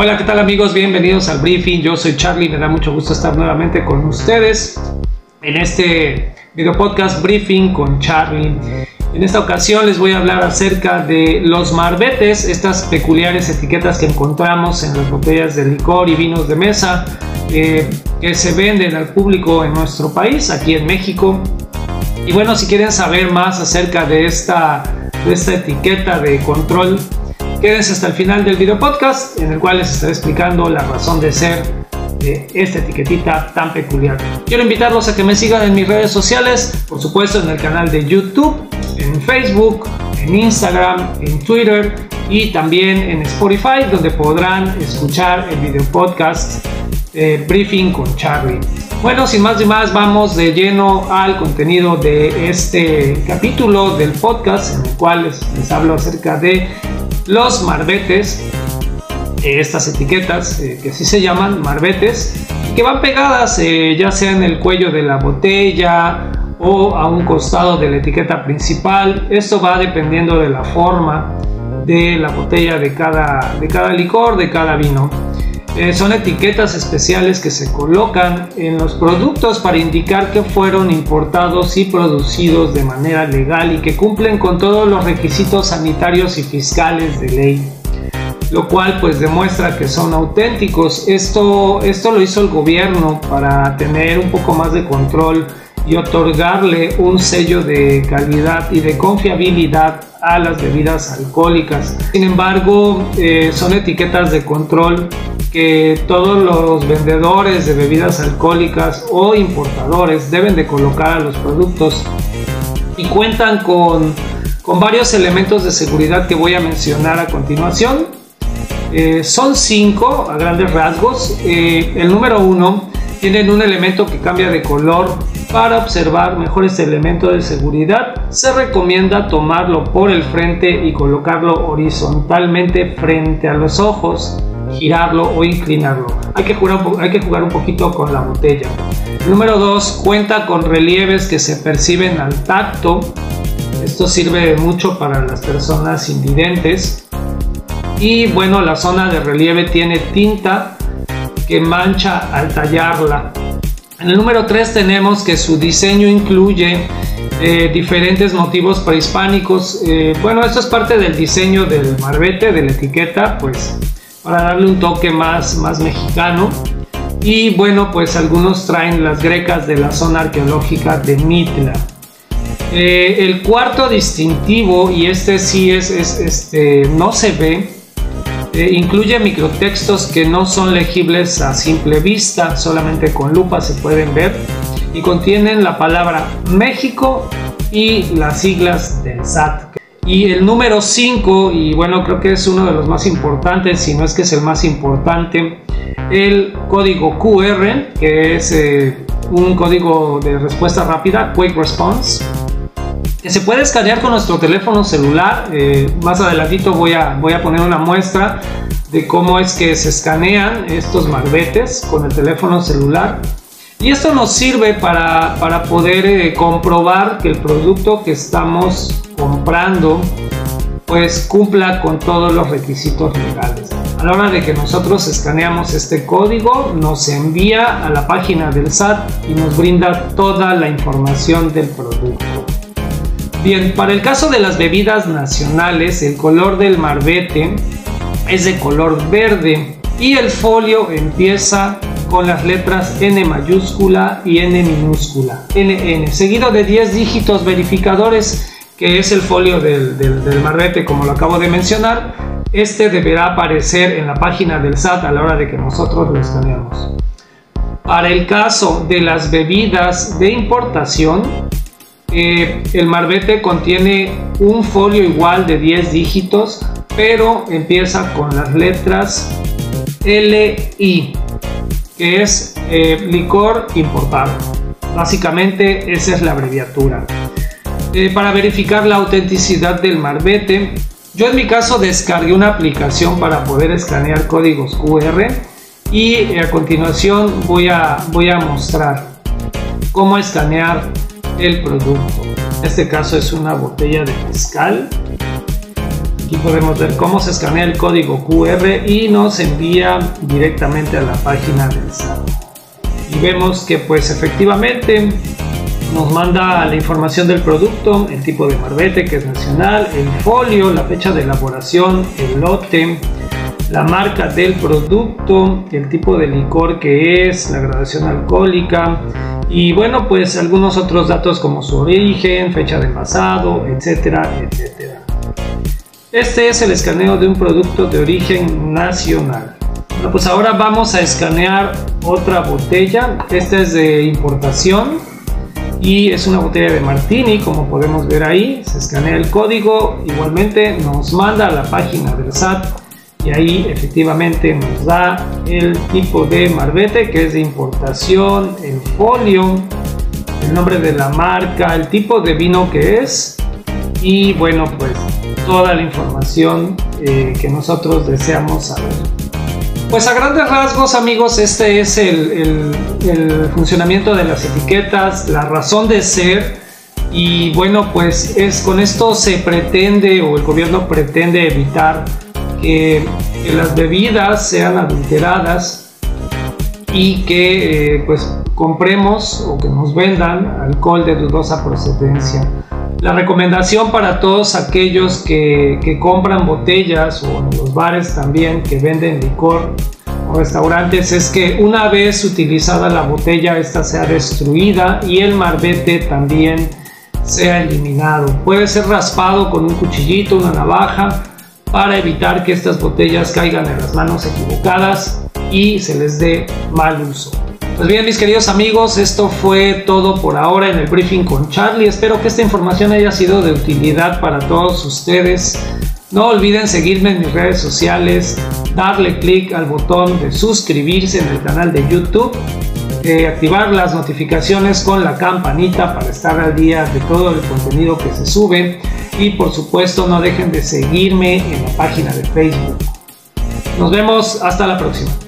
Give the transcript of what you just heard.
Hola, ¿qué tal amigos? Bienvenidos al briefing. Yo soy Charlie, me da mucho gusto estar nuevamente con ustedes en este video podcast briefing con Charlie. En esta ocasión les voy a hablar acerca de los marbetes, estas peculiares etiquetas que encontramos en las botellas de licor y vinos de mesa eh, que se venden al público en nuestro país, aquí en México. Y bueno, si quieren saber más acerca de esta, de esta etiqueta de control Quédense hasta el final del video podcast en el cual les estaré explicando la razón de ser de esta etiquetita tan peculiar. Quiero invitarlos a que me sigan en mis redes sociales, por supuesto en el canal de YouTube, en Facebook, en Instagram, en Twitter y también en Spotify donde podrán escuchar el video podcast eh, Briefing con Charlie. Bueno, sin más ni más, vamos de lleno al contenido de este capítulo del podcast en el cual les hablo acerca de los marbetes, eh, estas etiquetas eh, que así se llaman, marbetes, que van pegadas eh, ya sea en el cuello de la botella o a un costado de la etiqueta principal. Esto va dependiendo de la forma de la botella de cada, de cada licor, de cada vino. Eh, son etiquetas especiales que se colocan en los productos para indicar que fueron importados y producidos de manera legal y que cumplen con todos los requisitos sanitarios y fiscales de ley lo cual pues demuestra que son auténticos. Esto, esto lo hizo el gobierno para tener un poco más de control y otorgarle un sello de calidad y de confiabilidad a las bebidas alcohólicas. Sin embargo, eh, son etiquetas de control que todos los vendedores de bebidas alcohólicas o importadores deben de colocar a los productos y cuentan con, con varios elementos de seguridad que voy a mencionar a continuación. Eh, son cinco a grandes rasgos. Eh, el número uno tienen un elemento que cambia de color para observar mejores elementos de seguridad. Se recomienda tomarlo por el frente y colocarlo horizontalmente frente a los ojos girarlo o inclinarlo. Hay que, jugar, hay que jugar un poquito con la botella. Número 2. Cuenta con relieves que se perciben al tacto. Esto sirve mucho para las personas invidentes. Y bueno, la zona de relieve tiene tinta que mancha al tallarla. En el número 3 tenemos que su diseño incluye eh, diferentes motivos prehispánicos. Eh, bueno, esto es parte del diseño del marbete, de la etiqueta, pues para darle un toque más, más mexicano. Y bueno, pues algunos traen las grecas de la zona arqueológica de Mitla. Eh, el cuarto distintivo, y este sí es, este, no se ve, eh, incluye microtextos que no son legibles a simple vista, solamente con lupa se pueden ver, y contienen la palabra México y las siglas del SAT, y el número 5, y bueno, creo que es uno de los más importantes, si no es que es el más importante, el código QR, que es eh, un código de respuesta rápida, Quick Response, que se puede escanear con nuestro teléfono celular. Eh, más adelantito voy a, voy a poner una muestra de cómo es que se escanean estos marbetes con el teléfono celular. Y esto nos sirve para, para poder eh, comprobar que el producto que estamos comprando pues cumpla con todos los requisitos legales. A la hora de que nosotros escaneamos este código, nos envía a la página del SAT y nos brinda toda la información del producto. Bien, para el caso de las bebidas nacionales, el color del marbete es de color verde y el folio empieza con las letras N mayúscula y N minúscula, NN, seguido de 10 dígitos verificadores que es el folio del, del, marbete como lo acabo de mencionar, este deberá aparecer en la página del SAT a la hora de que nosotros lo escaneamos. Para el caso de las bebidas de importación, eh, el marbete contiene un folio igual de 10 dígitos, pero empieza con las letras LI, que es eh, licor importado. Básicamente esa es la abreviatura. Eh, para verificar la autenticidad del marbete. Yo en mi caso descargué una aplicación para poder escanear códigos QR y eh, a continuación voy a, voy a mostrar cómo escanear el producto. En este caso es una botella de mezcal. Aquí podemos ver cómo se escanea el código QR y nos envía directamente a la página del SAT. Y vemos que pues efectivamente nos manda la información del producto, el tipo de marbete que es nacional, el folio, la fecha de elaboración, el lote, la marca del producto, el tipo de licor que es, la graduación alcohólica y bueno pues algunos otros datos como su origen, fecha de envasado, etcétera, etcétera. Este es el escaneo de un producto de origen nacional. Bueno, pues ahora vamos a escanear otra botella. Esta es de importación y es una botella de martini, como podemos ver ahí. Se escanea el código, igualmente nos manda a la página del SAT y ahí efectivamente nos da el tipo de marbete que es de importación, el folio, el nombre de la marca, el tipo de vino que es y bueno pues toda la información eh, que nosotros deseamos saber. Pues a grandes rasgos amigos, este es el, funcionamiento de las etiquetas, la razón de ser y bueno pues es con esto se pretende o el gobierno pretende evitar que, que las bebidas sean adulteradas y que eh, pues compremos o que nos vendan alcohol de dudosa procedencia. La recomendación para todos aquellos que, compran botellas o en los bares también que venden licor o restaurantes es que una vez utilizada la botella esta sea destruida y el marbete también sea eliminado. Puede ser raspado con un cuchillito, una navaja para evitar que estas botellas caigan en las manos equivocadas y se les dé mal uso. Pues bien, mis queridos amigos, esto fue todo por ahora en el briefing con Charlie. Espero que esta información haya sido de utilidad para todos ustedes. No olviden seguirme en mis redes sociales, darle clic al botón de suscribirse en el canal de YouTube, eh, activar las notificaciones con la campanita para estar al día de todo el contenido que se sube y por supuesto no dejen de seguirme en la página de Facebook. Nos vemos hasta la próxima.